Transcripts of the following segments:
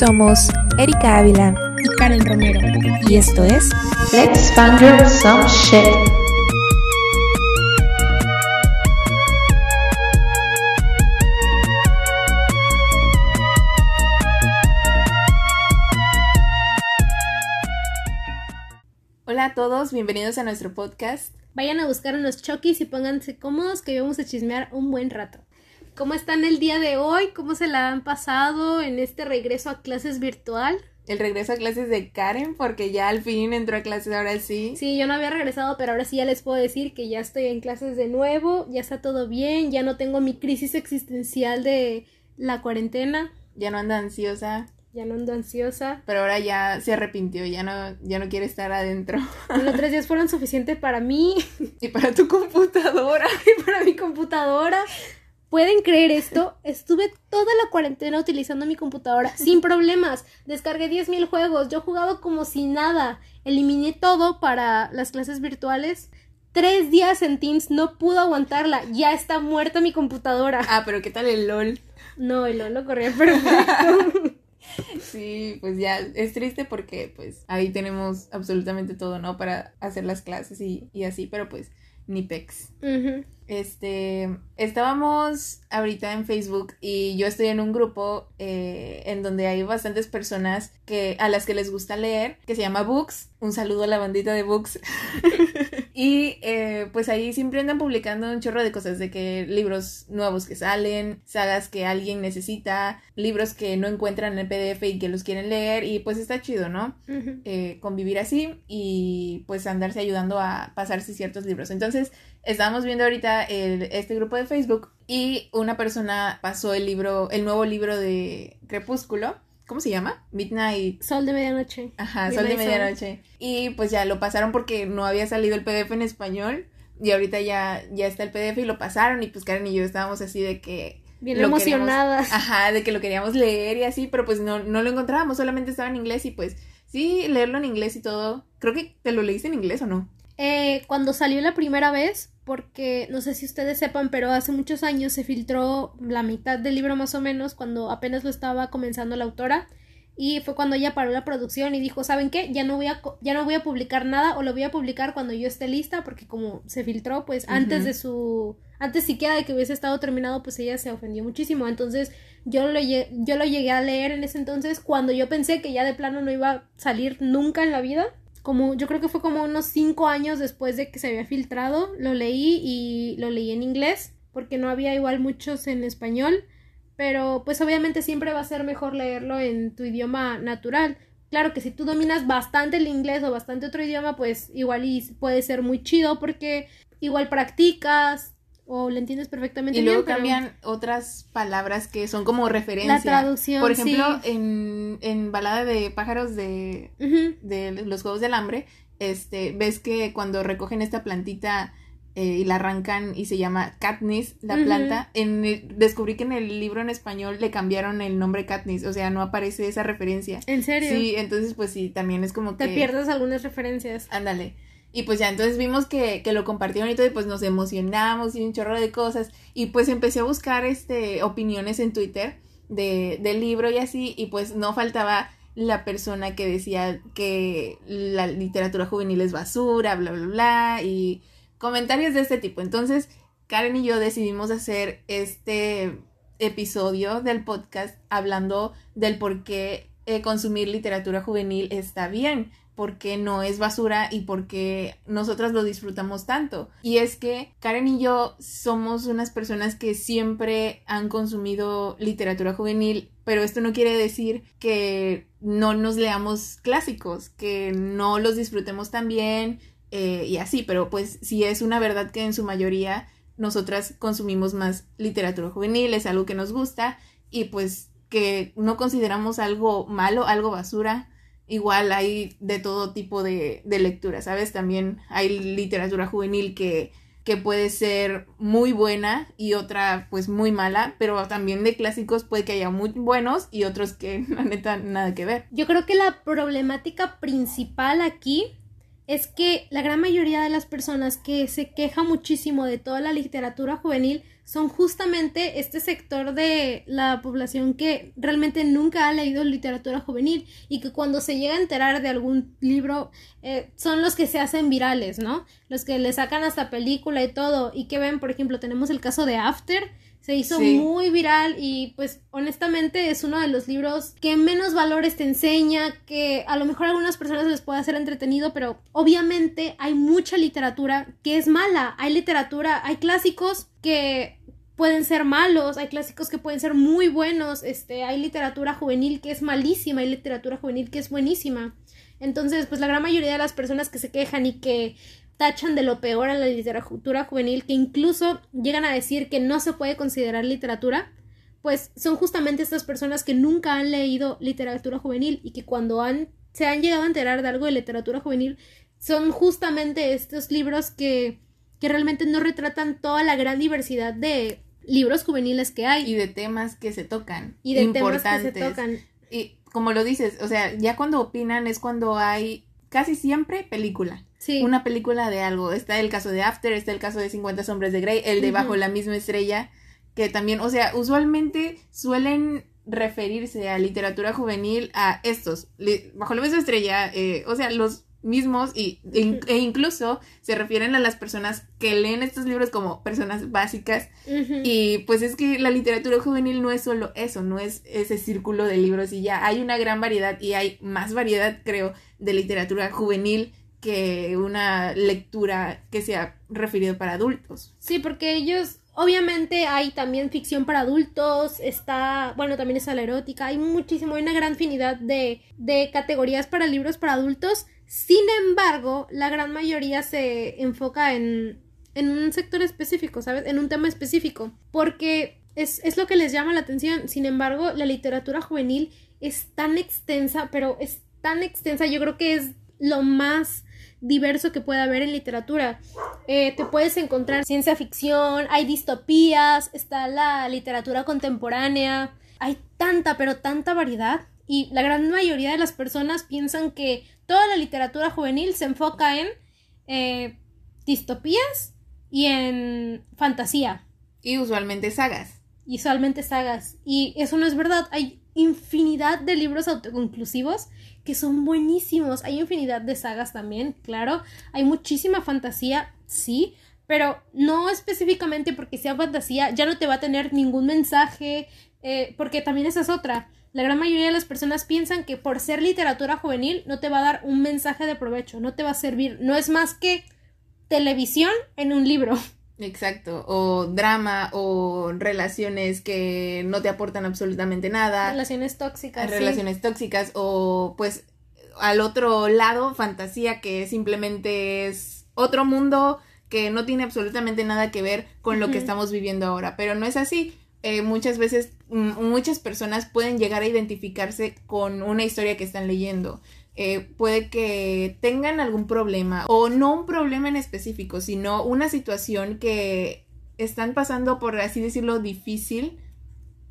Somos Erika Ávila y Karen Romero. y esto es Let's fangirl some shit. Hola a todos, bienvenidos a nuestro podcast. Vayan a buscar unos chokis y pónganse cómodos que vamos a chismear un buen rato. ¿Cómo están el día de hoy? ¿Cómo se la han pasado en este regreso a clases virtual? El regreso a clases de Karen, porque ya al fin entró a clases, ahora sí. Sí, yo no había regresado, pero ahora sí ya les puedo decir que ya estoy en clases de nuevo, ya está todo bien, ya no tengo mi crisis existencial de la cuarentena, Ya no anda ansiosa, ya no ando ansiosa. pero ahora ya se arrepintió, ya no, ya no quiere estar adentro. Los tres días fueron suficientes para mí y para tu computadora. y para mi computadora. ¿Pueden creer esto? Estuve toda la cuarentena utilizando mi computadora sin problemas. Descargué 10.000 juegos. Yo jugaba como si nada. Eliminé todo para las clases virtuales. Tres días en Teams. No pudo aguantarla. Ya está muerta mi computadora. Ah, pero ¿qué tal el LOL? No, el LOL lo corría perfecto. Sí, pues ya es triste porque pues ahí tenemos absolutamente todo, ¿no? Para hacer las clases y, y así, pero pues ni pex. Ujú. Este, estábamos ahorita en Facebook y yo estoy en un grupo eh, en donde hay bastantes personas que, a las que les gusta leer, que se llama Books. Un saludo a la bandita de Books. y eh, pues ahí siempre andan publicando un chorro de cosas, de que libros nuevos que salen, sagas que alguien necesita, libros que no encuentran en PDF y que los quieren leer y pues está chido, ¿no? Eh, convivir así y pues andarse ayudando a pasarse ciertos libros. Entonces, estábamos viendo ahorita el- este grupo de Facebook y una persona pasó el libro, el nuevo libro de Crepúsculo. ¿Cómo se llama? Midnight. Sol de medianoche. Ajá, Sol de. Medianoche. Y pues ya lo pasaron porque no había salido el PDF en español. Y ahorita ya, ya está el PDF y lo pasaron. Y pues Karen y yo estábamos así de que. Bien emocionadas. queríamos- ajá, de que lo queríamos leer y así, pero pues no, no lo encontrábamos, solamente estaba en inglés y pues sí, leerlo en inglés y todo. Creo que te lo leíste en inglés o no. Eh, cuando salió la primera vez, porque no sé si ustedes sepan, pero hace muchos años se filtró la mitad del libro más o menos cuando apenas lo estaba comenzando la autora y fue cuando ella paró la producción y dijo, ¿saben qué? Ya no voy a ya no voy a publicar nada o lo voy a publicar cuando yo esté lista porque como se filtró pues antes de su antes siquiera de que hubiese estado terminado pues ella se ofendió muchísimo, entonces yo lo yo lo llegué a leer en ese entonces cuando yo pensé que ya de plano no iba a salir nunca en la vida como yo creo que fue como unos cinco años después de que se había filtrado, lo leí y lo leí en inglés, porque no había igual muchos en español, pero pues obviamente siempre va a ser mejor leerlo en tu idioma natural. Claro que si tú dominas bastante el inglés o bastante otro idioma, pues igual y puede ser muy chido porque igual practicas o le entiendes perfectamente Y luego bien, pero- cambian otras palabras que son como referencia. La traducción, Por ejemplo, sí. en, en Balada de Pájaros de, de los Juegos del Hambre, este, ves que cuando recogen esta plantita eh, y la arrancan y se llama Katniss, la planta, en el- descubrí que en el libro en español le cambiaron el nombre Katniss, o sea, no aparece esa referencia. ¿En serio? Sí, entonces pues sí, también es como Te que... pierdes algunas referencias. Ándale. Y pues ya, entonces vimos que, que lo compartieron y todo, y pues nos emocionamos y un chorro de cosas. Y pues empecé a buscar este opiniones en Twitter de, del libro y así, y pues no faltaba la persona que decía que la literatura juvenil es basura, bla, bla, bla, y comentarios de este tipo. Entonces, Karen y yo decidimos hacer este episodio del podcast hablando del por qué eh, consumir literatura juvenil está bien, por qué no es basura y por qué nosotras lo disfrutamos tanto. Y es que Karen y yo somos unas personas que siempre han consumido literatura juvenil, pero esto no quiere decir que no nos leamos clásicos, que no los disfrutemos tan bien eh, y así, pero pues sí es una verdad que en su mayoría nosotras consumimos más literatura juvenil, es algo que nos gusta y pues que no consideramos algo malo, algo basura. Igual hay de todo tipo de, de lectura, ¿sabes? También hay literatura juvenil que, que puede ser muy buena y otra pues muy mala, pero también de clásicos puede que haya muy buenos y otros que la neta nada que ver. Yo creo que la problemática principal aquí es que la gran mayoría de las personas que se queja muchísimo de toda la literatura juvenil son justamente este sector de la población que realmente nunca ha leído literatura juvenil y que cuando se llega a enterar de algún libro eh, son los que se hacen virales, ¿no? Los que le sacan hasta película y todo y que ven, por ejemplo, tenemos el caso de After, se hizo Sí. muy viral y pues honestamente es uno de los libros que menos valores te enseña, que a lo mejor a algunas personas les puede hacer entretenido, pero obviamente hay mucha literatura que es mala, hay literatura, hay clásicos que pueden ser malos, hay clásicos que pueden ser muy buenos, este, hay literatura juvenil que es malísima, hay literatura juvenil que es buenísima. Entonces, pues la gran mayoría de las personas que se quejan y que tachan de lo peor a la literatura juvenil, que incluso llegan a decir que no se puede considerar literatura, pues son justamente estas personas que nunca han leído literatura juvenil y que cuando han, se han llegado a enterar de algo de literatura juvenil, son justamente estos libros que, que realmente no retratan toda la gran diversidad de libros juveniles que hay Y de temas que se tocan. y de temas que importantes. se tocan. Y como lo dices, o sea, ya cuando opinan es cuando hay casi siempre película. Sí. Una película de algo. Está el caso de After, está el caso de 50 sombras de Grey, el de. Bajo la misma estrella, que también, o sea, usualmente suelen referirse a literatura juvenil a estos, Bajo la misma estrella, eh, o sea, los mismos y, e, in- e incluso se refieren a las personas que leen estos libros como personas básicas. Y pues es que la literatura juvenil no es solo eso, no es ese círculo de libros y ya. Hay una gran variedad y hay más variedad, creo, de literatura juvenil que una lectura que sea referido para adultos. Sí, porque ellos, obviamente hay también ficción para adultos, está, bueno, también está la erótica, hay muchísimo, hay una gran infinidad de, de categorías para libros para adultos, sin embargo, la gran mayoría se enfoca en, en un sector específico, ¿sabes? En un tema específico, porque es, es lo que les llama la atención, sin embargo, la literatura juvenil es tan extensa, pero es tan extensa, yo creo que es lo más diverso que puede haber en literatura. Eh, te puedes encontrar ciencia ficción, hay distopías, está la literatura contemporánea, hay tanta, pero tanta variedad. Y la gran mayoría de las personas piensan que toda la literatura juvenil se enfoca en eh, distopías y en fantasía Y usualmente sagas. y usualmente sagas. Y eso no es verdad. Hay infinidad de libros autoconclusivos que son buenísimos. Hay infinidad de sagas también, claro. Hay muchísima fantasía, sí. Pero no específicamente porque sea fantasía, ya no te va a tener ningún mensaje, eh, porque también esa es otra. La gran mayoría de las personas piensan que por ser literatura juvenil no te va a dar un mensaje de provecho, no te va a servir. No es más que televisión en un libro. Exacto. O drama o relaciones que no te aportan absolutamente nada. Relaciones tóxicas. sí. relaciones tóxicas o pues al otro lado fantasía que simplemente es otro mundo que no tiene absolutamente nada que ver con lo que estamos viviendo ahora pero no es así Eh, muchas veces mm, muchas personas pueden llegar a identificarse con una historia que están leyendo Eh, puede que tengan algún problema o no un problema en específico sino una situación que están pasando por así decirlo difícil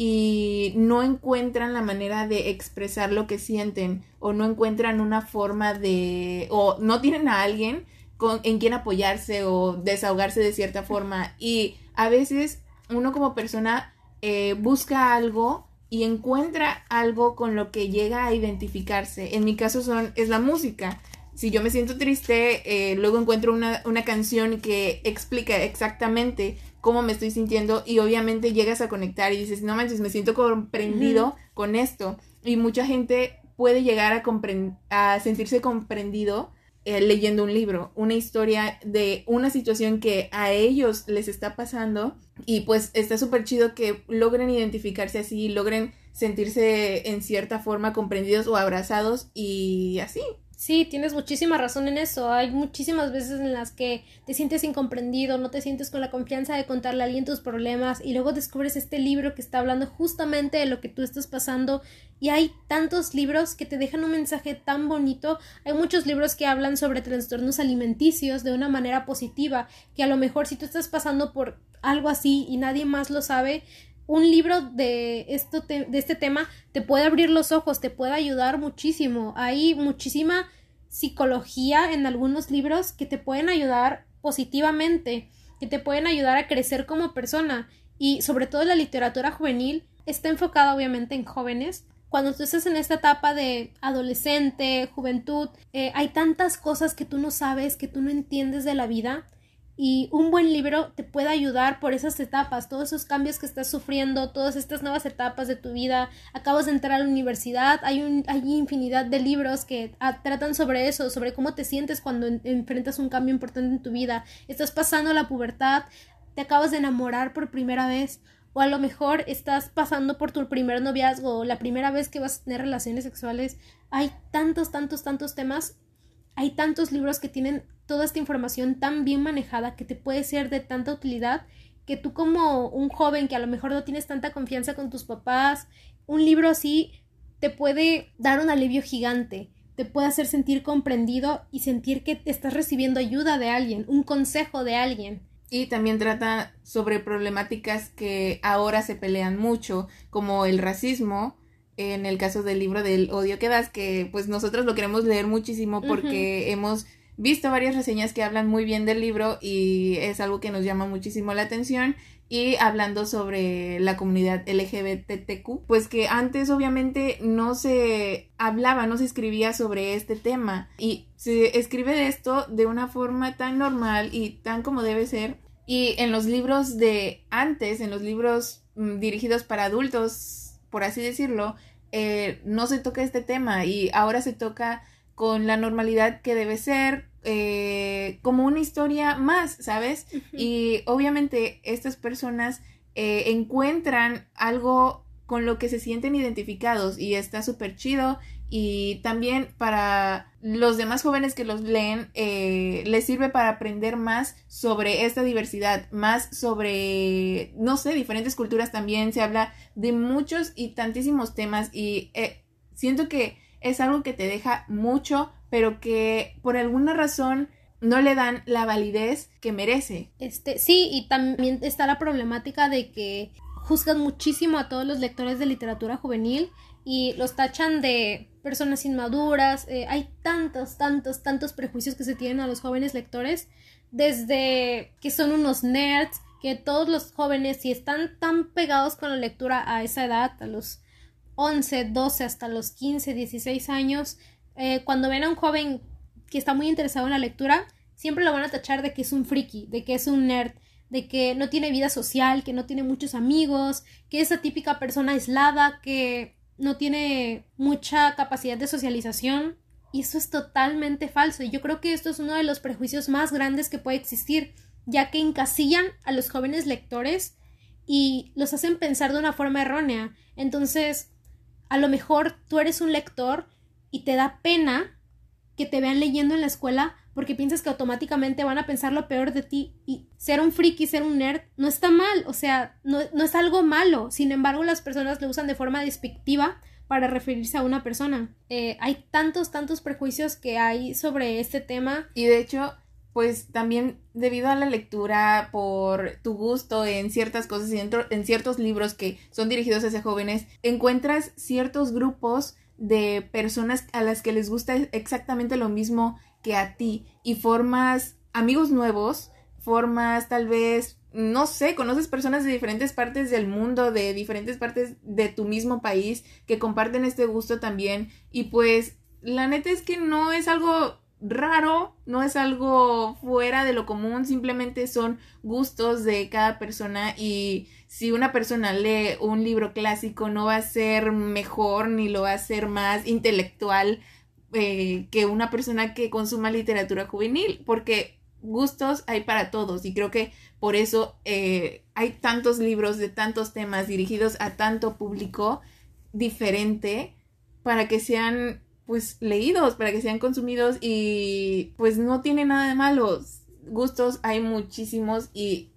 y no encuentran la manera de expresar lo que sienten o no encuentran una forma de o no tienen a alguien con, en quien apoyarse o desahogarse de cierta forma. Y a veces uno como persona eh, busca algo y encuentra algo con lo que llega a identificarse. En mi caso son, es la música. Si yo me siento triste, eh, luego encuentro una, una canción que explica exactamente cómo me estoy sintiendo y obviamente llegas a conectar y dices, no manches, me siento comprendido con esto. Y mucha gente puede llegar a, a sentirse comprendido eh, leyendo un libro, una historia de una situación que a ellos les está pasando y pues está súper chido que logren identificarse así, logren sentirse en cierta forma comprendidos o abrazados y así. Sí, tienes muchísima razón en eso. Hay muchísimas veces en las que te sientes incomprendido, no te sientes con la confianza de contarle a alguien tus problemas y luego descubres este libro que está hablando justamente de lo que tú estás pasando y hay tantos libros que te dejan un mensaje tan bonito. Hay muchos libros que hablan sobre trastornos alimenticios de una manera positiva, que a lo mejor si tú estás pasando por algo así y nadie más lo sabe, un libro de, esto de este tema te puede abrir los ojos, te puede ayudar muchísimo. Hay muchísima psicología en algunos libros que te pueden ayudar positivamente, que te pueden ayudar a crecer como persona. y sobre todo la literatura juvenil está enfocada obviamente en jóvenes. Cuando tú estás en esta etapa de adolescente, juventud, eh, hay tantas cosas que tú no sabes, que tú no entiendes de la vida y un buen libro te puede ayudar por esas etapas, todos esos cambios que estás sufriendo, todas estas nuevas etapas de tu vida. Acabas de entrar a la universidad, hay, un, hay infinidad de libros que ah, tratan sobre eso, sobre cómo te sientes cuando enfrentas un cambio importante en tu vida. Estás pasando la pubertad, te acabas de enamorar por primera vez, o a lo mejor estás pasando por tu primer noviazgo la primera vez que vas a tener relaciones sexuales. Hay tantos, tantos, tantos temas. Hay tantos libros que tienen toda esta información tan bien manejada que te puede ser de tanta utilidad que tú como un joven que a lo mejor no tienes tanta confianza con tus papás, un libro así te puede dar un alivio gigante, te puede hacer sentir comprendido y sentir que estás recibiendo ayuda de alguien, un consejo de alguien. Y también trata sobre problemáticas que ahora se pelean mucho, como el racismo, en el caso del libro del odio que das, que pues nosotros lo queremos leer muchísimo porque hemos visto varias reseñas que hablan muy bien del libro y es algo que nos llama muchísimo la atención. Y hablando sobre la comunidad LGBTQ, pues que antes obviamente no se hablaba, no se escribía sobre este tema y se escribe de esto de una forma tan normal y tan como debe ser. Y en los libros de antes, en los libros mm, dirigidos para adultos, por así decirlo, eh, no se toca este tema y ahora se toca con la normalidad que debe ser, eh, como una historia más, ¿sabes? Y obviamente estas personas eh, encuentran algo con lo que se sienten identificados y está súper chido y también para los demás jóvenes que los leen eh, les sirve para aprender más sobre esta diversidad, más sobre, no sé, diferentes culturas también, se habla de muchos y tantísimos temas y siento que es algo que te deja mucho pero que por alguna razón no le dan la validez que merece. Este, sí, y también está la problemática de que juzgan muchísimo a todos los lectores de literatura juvenil y los tachan de personas inmaduras. Eh, hay tantos, tantos, tantos prejuicios que se tienen a los jóvenes lectores, desde que son unos nerds, que todos los jóvenes, si están tan pegados con la lectura a esa edad, a los 11, 12, hasta los 15, 16 años, eh, cuando ven a un joven que está muy interesado en la lectura, siempre lo van a tachar de que es un friki, de que es un nerd, de que no tiene vida social, que no tiene muchos amigos, que es esa típica persona aislada, que no tiene mucha capacidad de socialización. Y eso es totalmente falso. Y yo creo que esto es uno de los prejuicios más grandes que puede existir, ya que encasillan a los jóvenes lectores y los hacen pensar de una forma errónea. Entonces, a lo mejor tú eres un lector y te da pena que te vean leyendo en la escuela porque piensas que automáticamente van a pensar lo peor de ti y ser un friki, ser un nerd, no está mal, o sea, no, es algo malo, sin embargo las personas lo usan de forma despectiva para referirse a una persona. Eh, hay tantos, tantos prejuicios que hay sobre este tema. Y de hecho, pues también debido a la lectura, por tu gusto en ciertas cosas y en ciertos libros que son dirigidos hacia jóvenes, encuentras ciertos grupos de personas a las que les gusta exactamente lo mismo que a ti y formas amigos nuevos, formas tal vez, no sé, conoces personas de diferentes partes del mundo, de diferentes partes de tu mismo país que comparten este gusto también. Y pues la neta es que no es algo raro, no es algo fuera de lo común, simplemente son gustos de cada persona. Y si una persona lee un libro clásico no va a ser mejor ni lo va a ser más intelectual eh, que una persona que consuma literatura juvenil, porque gustos hay para todos y creo que por eso eh, hay tantos libros de tantos temas dirigidos a tanto público diferente para que sean pues leídos, para que sean consumidos y pues no tiene nada de malos. Gustos hay muchísimos y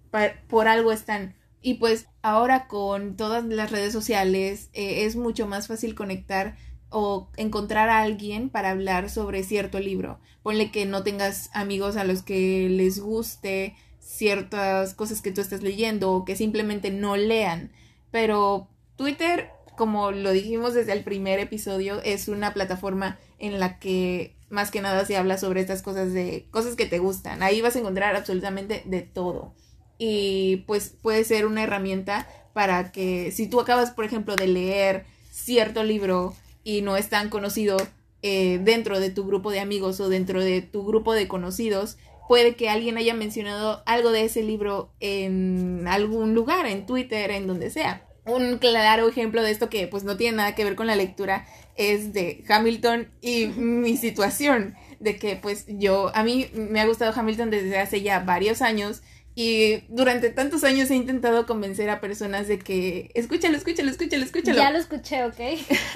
por algo están. Y pues ahora con todas las redes sociales eh, es mucho más fácil conectar o encontrar a alguien para hablar sobre cierto libro. Ponle que no tengas amigos a los que les guste ciertas cosas que tú estás leyendo o que simplemente no lean. Pero Twitter como lo dijimos desde el primer episodio, es una plataforma en la que más que nada se habla sobre estas cosas de cosas que te gustan. Ahí vas a encontrar absolutamente de todo. y pues puede ser una herramienta para que si tú acabas, por ejemplo, de leer cierto libro y no es tan conocido eh, dentro de tu grupo de amigos o dentro de tu grupo de conocidos, puede que alguien haya mencionado algo de ese libro en algún lugar, en Twitter, en donde sea. Un claro ejemplo de esto que pues no tiene nada que ver con la lectura es de Hamilton y mi situación de que pues yo, a mí me ha gustado Hamilton desde hace ya varios años y durante tantos años he intentado convencer a personas de que escúchalo, escúchalo, escúchalo, escúchalo. Ya lo escuché, ¿ok?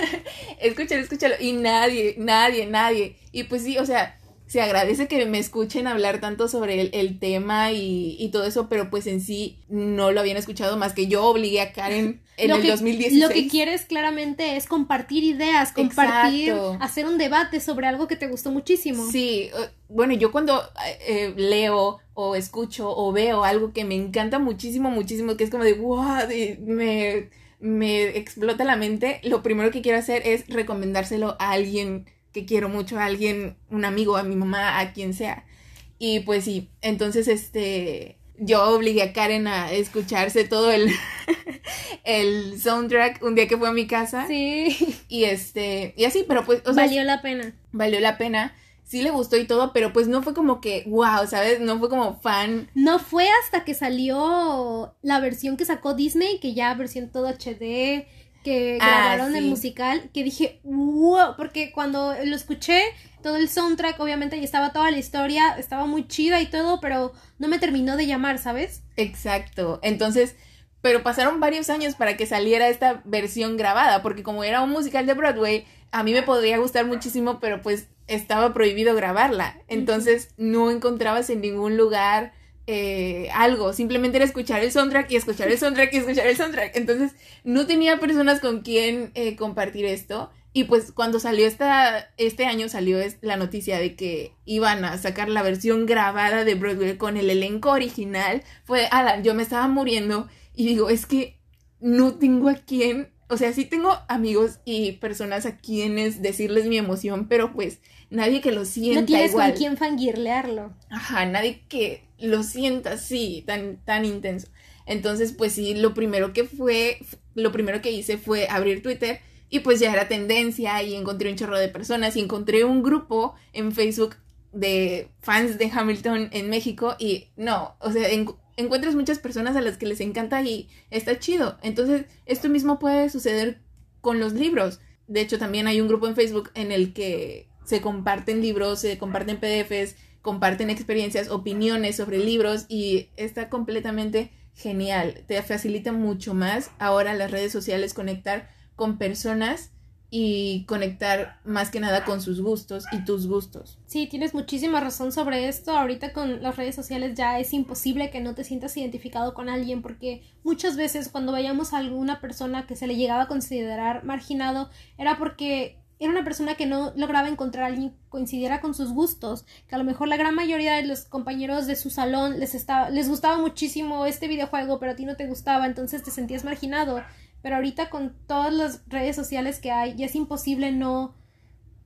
escúchalo, escúchalo. Y nadie, nadie, nadie. Y pues sí, o sea, se agradece que me escuchen hablar tanto sobre el, el tema y, y, todo eso, pero pues en sí no lo habían escuchado más que yo obligué a Karen en lo el que, 2016. Lo que quieres claramente es compartir ideas, compartir, Exacto. hacer un debate sobre algo que te gustó muchísimo. Sí, eh, bueno, yo cuando eh, leo o escucho o veo algo que me encanta muchísimo, muchísimo, que es como de, wow, de- me, me explota la mente, lo primero que quiero hacer es recomendárselo a alguien que quiero mucho, a alguien, un amigo, a mi mamá, a quien sea. Y pues sí, entonces este, yo obligué a Karen a escucharse todo el, el soundtrack un día que fue a mi casa. Sí, Y este, y así, pero pues, o sea, valió la pena. valió la pena. Sí le gustó y todo, pero pues no fue como que, wow, ¿sabes? No fue como fan. No fue hasta que salió la versión que sacó Disney, que ya versión todo HD, que Ah, grabaron el musical, que dije, wow, porque cuando lo escuché, todo el soundtrack, obviamente, y estaba toda la historia, estaba muy chida y todo, pero no me terminó de llamar, ¿sabes? Exacto. Entonces, pero pasaron varios años para que saliera esta versión grabada, porque como era un musical de Broadway, a mí me podría gustar muchísimo, pero pues estaba prohibido grabarla. Entonces, no encontrabas en ningún lugar eh, algo, simplemente era escuchar el soundtrack y escuchar el soundtrack y escuchar el soundtrack. Entonces, no tenía personas con quien eh, compartir esto. Y pues cuando salió esta, este año salió la noticia de que iban a sacar la versión grabada de Broadway con el elenco original, fue, ala, yo me estaba muriendo y digo, es que no tengo a quien, o sea, sí tengo amigos y personas a quienes decirles mi emoción, pero pues nadie que lo sienta no tienes igual. con quién fangirlearlo. Ajá, nadie que lo sienta así, tan, tan intenso. Entonces, pues sí, lo primero que fue, lo primero que hice fue abrir Twitter y pues ya era tendencia y encontré un chorro de personas y encontré un grupo en Facebook de fans de Hamilton en México y no, o sea, en- encuentras muchas personas a las que les encanta y está chido. Entonces, esto mismo puede suceder con los libros. De hecho, también hay un grupo en Facebook en el que se comparten libros, se comparten PDFs, comparten experiencias, opiniones sobre libros y está completamente genial. Te facilita mucho más ahora las redes sociales conectar con personas y conectar más que nada con sus gustos y tus gustos. Sí, tienes muchísima razón sobre esto. Ahorita con las redes sociales ya es imposible que no te sientas identificado con alguien porque muchas veces cuando veíamos a alguna persona que se le llegaba a considerar marginado era porque era una persona que no lograba encontrar a alguien que coincidiera con sus gustos, que a lo mejor la gran mayoría de los compañeros de su salón les estaba, les gustaba muchísimo este videojuego, pero a ti no te gustaba, entonces te sentías marginado. Pero ahorita con todas las redes sociales que hay, ya es imposible no,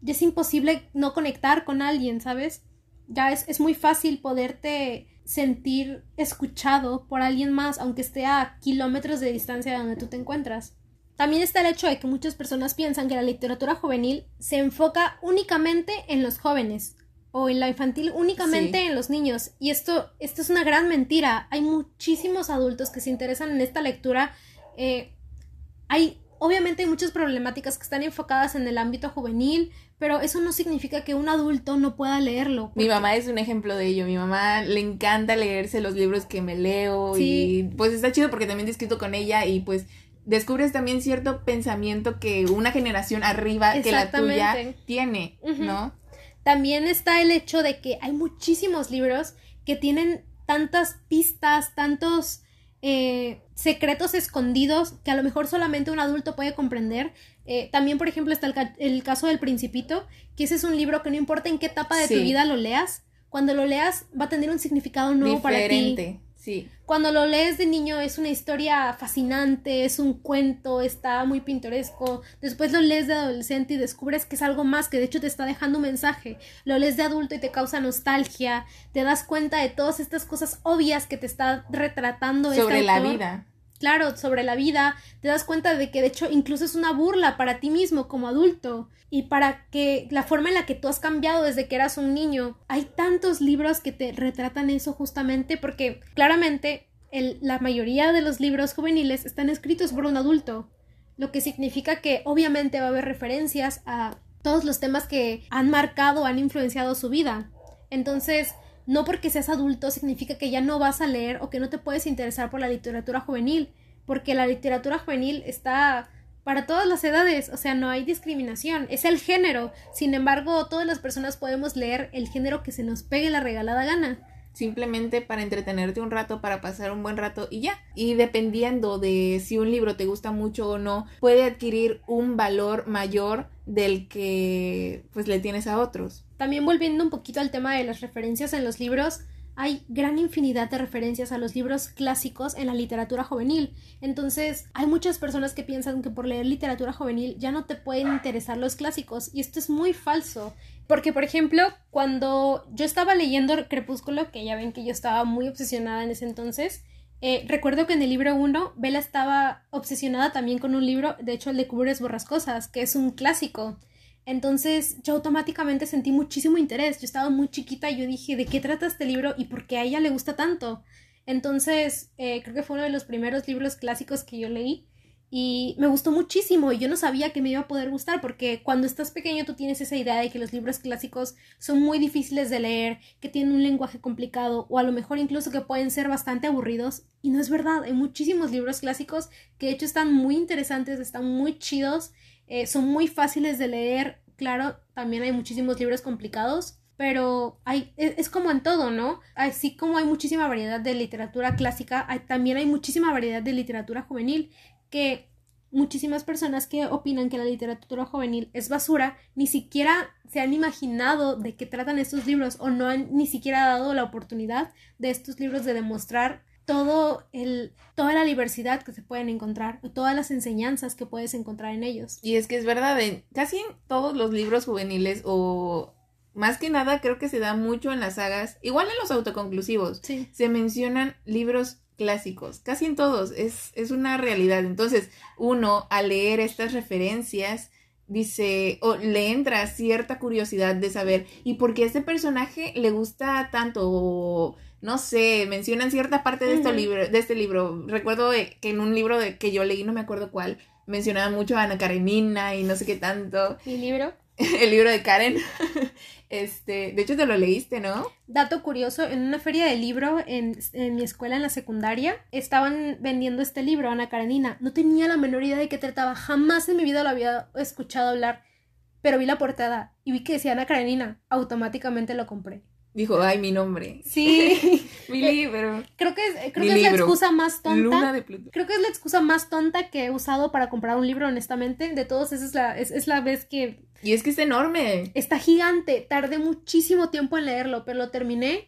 ya es imposible no conectar con alguien, ¿sabes? Ya es, es muy fácil poderte sentir escuchado por alguien más, aunque esté a kilómetros de distancia de donde tú te encuentras. También está el hecho de que muchas personas piensan que la literatura juvenil se enfoca únicamente en los jóvenes o en la infantil únicamente Sí. en los niños. Y esto, esto es una gran mentira. Hay muchísimos adultos que se interesan en esta lectura. Eh, hay, obviamente hay muchas problemáticas que están enfocadas en el ámbito juvenil, pero eso no significa que un adulto no pueda leerlo. Mi mamá es un ejemplo de ello. Mi mamá le encanta leerse los libros que me leo Sí. y pues está chido porque también discuto con ella y pues descubres también cierto pensamiento que una generación arriba que la tuya tiene. ¿no? También está el hecho de que hay muchísimos libros que tienen tantas pistas, tantos eh, secretos escondidos que a lo mejor solamente un adulto puede comprender. Eh, también, por ejemplo, está el, ca- el caso del Principito, que ese es un libro que no importa en qué etapa de tu vida lo leas, cuando lo leas va a tener un significado nuevo para ti. Diferente. Sí. Cuando lo lees de niño es una historia fascinante, es un cuento, está muy pintoresco. Después lo lees de adolescente y descubres que es algo más, que de hecho te está dejando un mensaje. Lo lees de adulto y te causa nostalgia. Te das cuenta de todas estas cosas obvias que te está retratando este Sobre la vida. Claro, sobre la vida. Te das cuenta de que de hecho incluso es una burla para ti mismo como adulto y para que la forma en la que tú has cambiado desde que eras un niño. Hay tantos libros que te retratan eso justamente porque claramente la mayoría de los libros juveniles están escritos por un adulto, lo que significa que obviamente va a haber referencias a todos los temas que han marcado, han influenciado su vida. Entonces, no porque seas adulto significa que ya no vas a leer o que no te puedes interesar por la literatura juvenil, porque la literatura juvenil está para todas las edades, o sea, no hay discriminación, es el género. Sin embargo, todas las personas podemos leer el género que se nos pegue la regalada gana. simplemente para entretenerte un rato, para pasar un buen rato y ya. Y dependiendo de si un libro te gusta mucho o no, puede adquirir un valor mayor del que pues le tienes a otros. También volviendo un poquito al tema de las referencias en los libros, hay gran infinidad de referencias a los libros clásicos en la literatura juvenil. Entonces, hay muchas personas que piensan que por leer literatura juvenil ya no te pueden interesar los clásicos, y esto es muy falso. Porque, por ejemplo, cuando yo estaba leyendo Crepúsculo, que ya ven que yo estaba muy obsesionada en ese entonces, eh, recuerdo que en el libro 1, Bella estaba obsesionada también con un libro, de hecho el de Cubres Borrascosas, que es un clásico. Entonces yo automáticamente sentí muchísimo interés. Yo estaba muy chiquita y yo dije, ¿de qué trata este libro y por qué a ella le gusta tanto? Entonces eh, creo que fue uno de los primeros libros clásicos que yo leí y me gustó muchísimo y yo no sabía que me iba a poder gustar porque cuando estás pequeño tú tienes esa idea de que los libros clásicos son muy difíciles de leer, que tienen un lenguaje complicado o a lo mejor incluso que pueden ser bastante aburridos y no es verdad, hay muchísimos libros clásicos que de hecho están muy interesantes, están muy chidos, eh, son muy fáciles de leer, claro, también hay muchísimos libros complicados. Pero hay, es, es como en todo, ¿no? Así como hay muchísima variedad de literatura clásica, hay- también hay muchísima variedad de literatura juvenil que muchísimas personas que opinan que la literatura juvenil es basura ni siquiera se han imaginado de qué tratan estos libros o no han ni siquiera dado la oportunidad de estos libros de demostrar todo el toda la diversidad que se pueden encontrar o todas las enseñanzas que puedes encontrar en ellos. Y es que es verdad, en casi en todos los libros juveniles o más que nada creo que se da mucho en las sagas, igual en los autoconclusivos, Sí. se mencionan libros clásicos, casi en todos, es, es una realidad. Entonces, uno al leer estas referencias dice, o le entra cierta curiosidad de saber, ¿y por qué a este personaje le gusta tanto? O, no sé, mencionan cierta parte de, este libro, de este libro. Recuerdo eh, que en un libro de, que yo leí, no me acuerdo cuál, mencionaba mucho a Ana Karenina y no sé qué tanto. Mi libro. El libro de Karen. Este, de hecho te lo leíste, ¿no? Dato curioso, en una feria de libro en, en mi escuela en la secundaria estaban vendiendo este libro, Ana Karenina. No tenía la menor idea de qué trataba, jamás en mi vida lo había escuchado hablar, pero vi la portada y vi que decía Ana Karenina, automáticamente lo compré. Dijo, ay, mi nombre. Sí, Mi libro. creo que es, creo Mi que es la excusa más tonta. Luna de Plutón. Creo que es la excusa más tonta que he usado para comprar un libro, honestamente. De todos, esa es la, es, es la vez que Y es que es enorme. Está gigante, tardé muchísimo tiempo en leerlo, pero lo terminé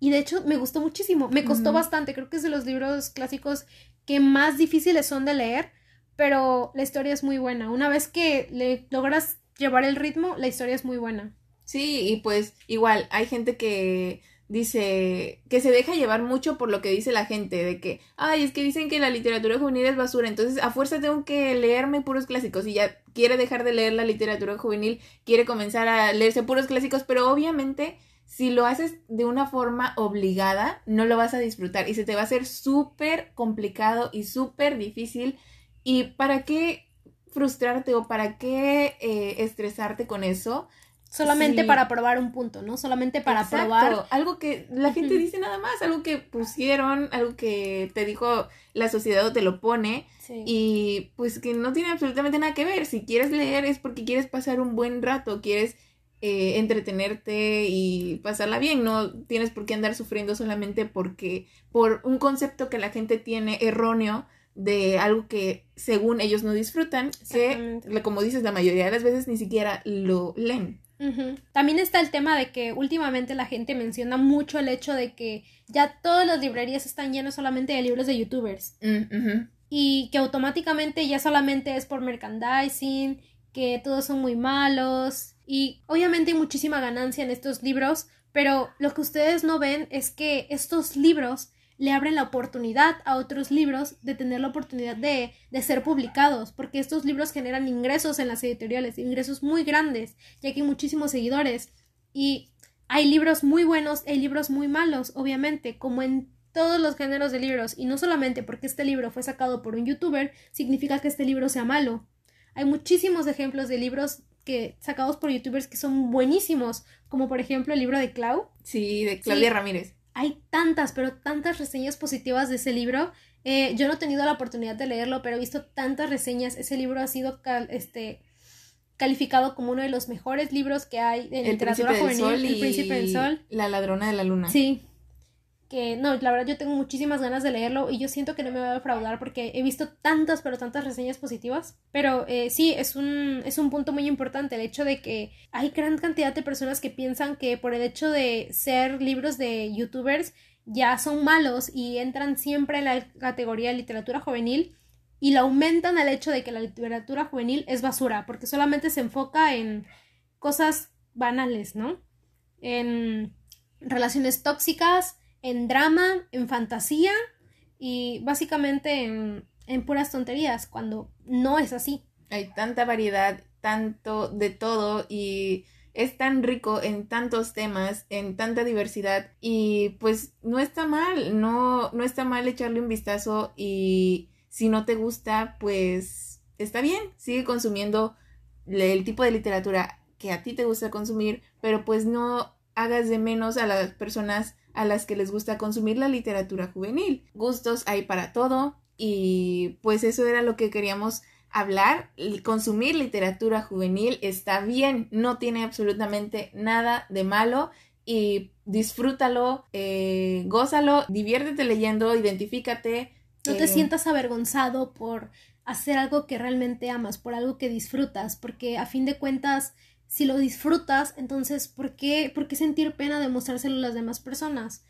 y de hecho me gustó muchísimo, me costó bastante, creo que es de los libros clásicos que más difíciles son de leer, pero la historia es muy buena. Una vez que le logras llevar el ritmo, la historia es muy buena. Sí, y pues igual hay gente que dice que se deja llevar mucho por lo que dice la gente, de que, ay, es que dicen que la literatura juvenil es basura, entonces a fuerza tengo que leerme puros clásicos y ya quiere dejar de leer la literatura juvenil, quiere comenzar a leerse puros clásicos, pero obviamente si lo haces de una forma obligada, no lo vas a disfrutar y se te va a hacer súper complicado y súper difícil. ¿Y para qué frustrarte o para qué eh, estresarte con eso? Solamente Sí. para probar un punto, ¿no? Solamente para Exacto, probar. Algo que la gente dice nada más, algo que pusieron, algo que te dijo la sociedad o te lo pone Sí. y pues que no tiene absolutamente nada que ver. Si quieres leer es porque quieres pasar un buen rato, quieres eh, entretenerte y pasarla bien, no tienes por qué andar sufriendo solamente porque por un concepto que la gente tiene erróneo de algo que según ellos no disfrutan, que como dices la mayoría de las veces ni siquiera lo leen. También está el tema de que últimamente la gente menciona mucho el hecho de que ya todas las librerías están llenas solamente de libros de youtubers. Mm, y que automáticamente ya solamente es por merchandising, que todos son muy malos. Y obviamente hay muchísima ganancia en estos libros, pero lo que ustedes no ven es que estos libros le abren la oportunidad a otros libros de tener la oportunidad de, de ser publicados, porque estos libros generan ingresos en las editoriales, ingresos muy grandes, ya que hay muchísimos seguidores y hay libros muy buenos, hay libros muy malos, obviamente, como en todos los géneros de libros, y no solamente porque este libro fue sacado por un youtuber, significa que este libro sea malo. Hay muchísimos ejemplos de libros que sacados por youtubers que son buenísimos, como por ejemplo el libro de Clau. Sí, de Claudia Sí. Ramírez. Hay tantas, pero tantas reseñas positivas de ese libro. Eh, yo no he tenido la oportunidad de leerlo, pero he visto tantas reseñas. Ese libro ha sido cal- este, calificado como uno de los mejores libros que hay en El literatura juvenil. Sol El Príncipe del Sol. La Ladrona de la Luna. Sí. Que no, la verdad yo tengo muchísimas ganas de leerlo y yo siento que no me va a defraudar porque he visto tantas, pero tantas reseñas positivas. Pero eh, sí, es un, es un punto muy importante el hecho de que hay gran cantidad de personas que piensan que por el hecho de ser libros de youtubers ya son malos y entran siempre en la categoría de literatura juvenil y lo aumentan al hecho de que la literatura juvenil es basura porque solamente se enfoca en cosas banales, ¿no? En relaciones tóxicas, en drama, en fantasía y básicamente en, puras tonterías, cuando no es así. Hay tanta variedad, tanto de todo y es tan rico en tantos temas, en tanta diversidad y pues no está mal, no, no está mal echarle un vistazo y si no te gusta pues está bien, sigue consumiendo el tipo de literatura que a ti te gusta consumir, pero pues no hagas de menos a las personas a las que les gusta consumir la literatura juvenil. Gustos hay para todo y pues eso era lo que queríamos hablar. Consumir literatura juvenil está bien, no tiene absolutamente nada de malo y disfrútalo, eh, gózalo, diviértete leyendo, identifícate. No te eh, sientas avergonzado por hacer algo que realmente amas, por algo que disfrutas, porque a fin de cuentas, si lo disfrutas, entonces, ¿por qué, por qué sentir pena de mostrárselo a las demás personas?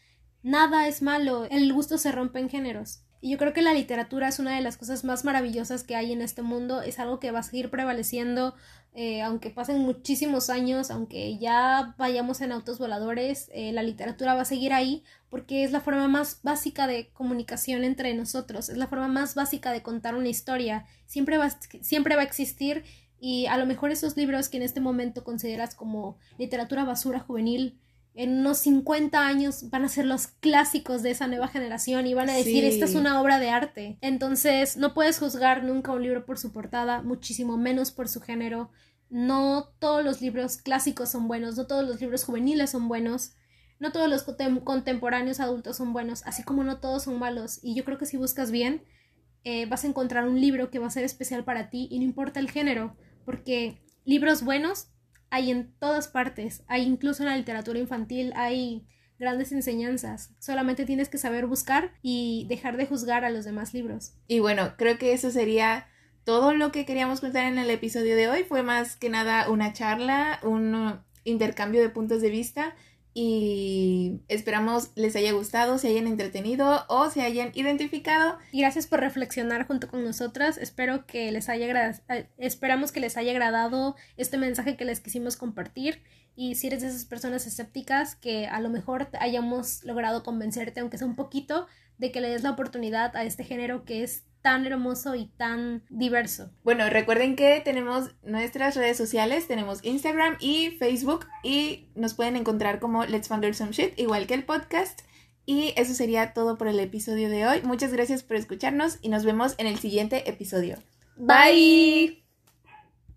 Nada es malo, el gusto se rompe en géneros. Y yo creo que la literatura es una de las cosas más maravillosas que hay en este mundo, es algo que va a seguir prevaleciendo, eh, aunque pasen muchísimos años, aunque ya vayamos en autos voladores, eh, la literatura va a seguir ahí porque es la forma más básica de comunicación entre nosotros, es la forma más básica de contar una historia, siempre va, siempre va a existir y a lo mejor esos libros que en este momento consideras como literatura basura juvenil, en unos 50 años van a ser los clásicos de esa nueva generación y van a decir, Sí. esta es una obra de arte. Entonces, no puedes juzgar nunca un libro por su portada, muchísimo menos por su género. No todos los libros clásicos son buenos, no todos los libros juveniles son buenos. No todos los contem- contemporáneos adultos son buenos, así como no todos son malos. Y yo creo que si buscas bien, eh, vas a encontrar un libro que va a ser especial para ti y no importa el género, porque libros buenos hay en todas partes, hay incluso en la literatura infantil, hay grandes enseñanzas. Solamente tienes que saber buscar y dejar de juzgar a los demás libros. Y bueno, creo que eso sería todo lo que queríamos contar en el episodio de hoy. Fue más que nada una charla, un intercambio de puntos de vista y esperamos les haya gustado, se hayan entretenido o se hayan identificado. Gracias por reflexionar junto con nosotras. Espero que les haya esperamos que les haya agradado este mensaje que les quisimos compartir. Y si eres de esas personas escépticas, que a lo mejor hayamos logrado convencerte, aunque sea un poquito, de que le des la oportunidad a este género que es tan hermoso y tan diverso. Bueno, recuerden que tenemos nuestras redes sociales, tenemos Instagram y Facebook y nos pueden encontrar como Let's Fangirl Some Shit, igual que el podcast. Y eso sería todo por el episodio de hoy. Muchas gracias por escucharnos y nos vemos en el siguiente episodio. Bye.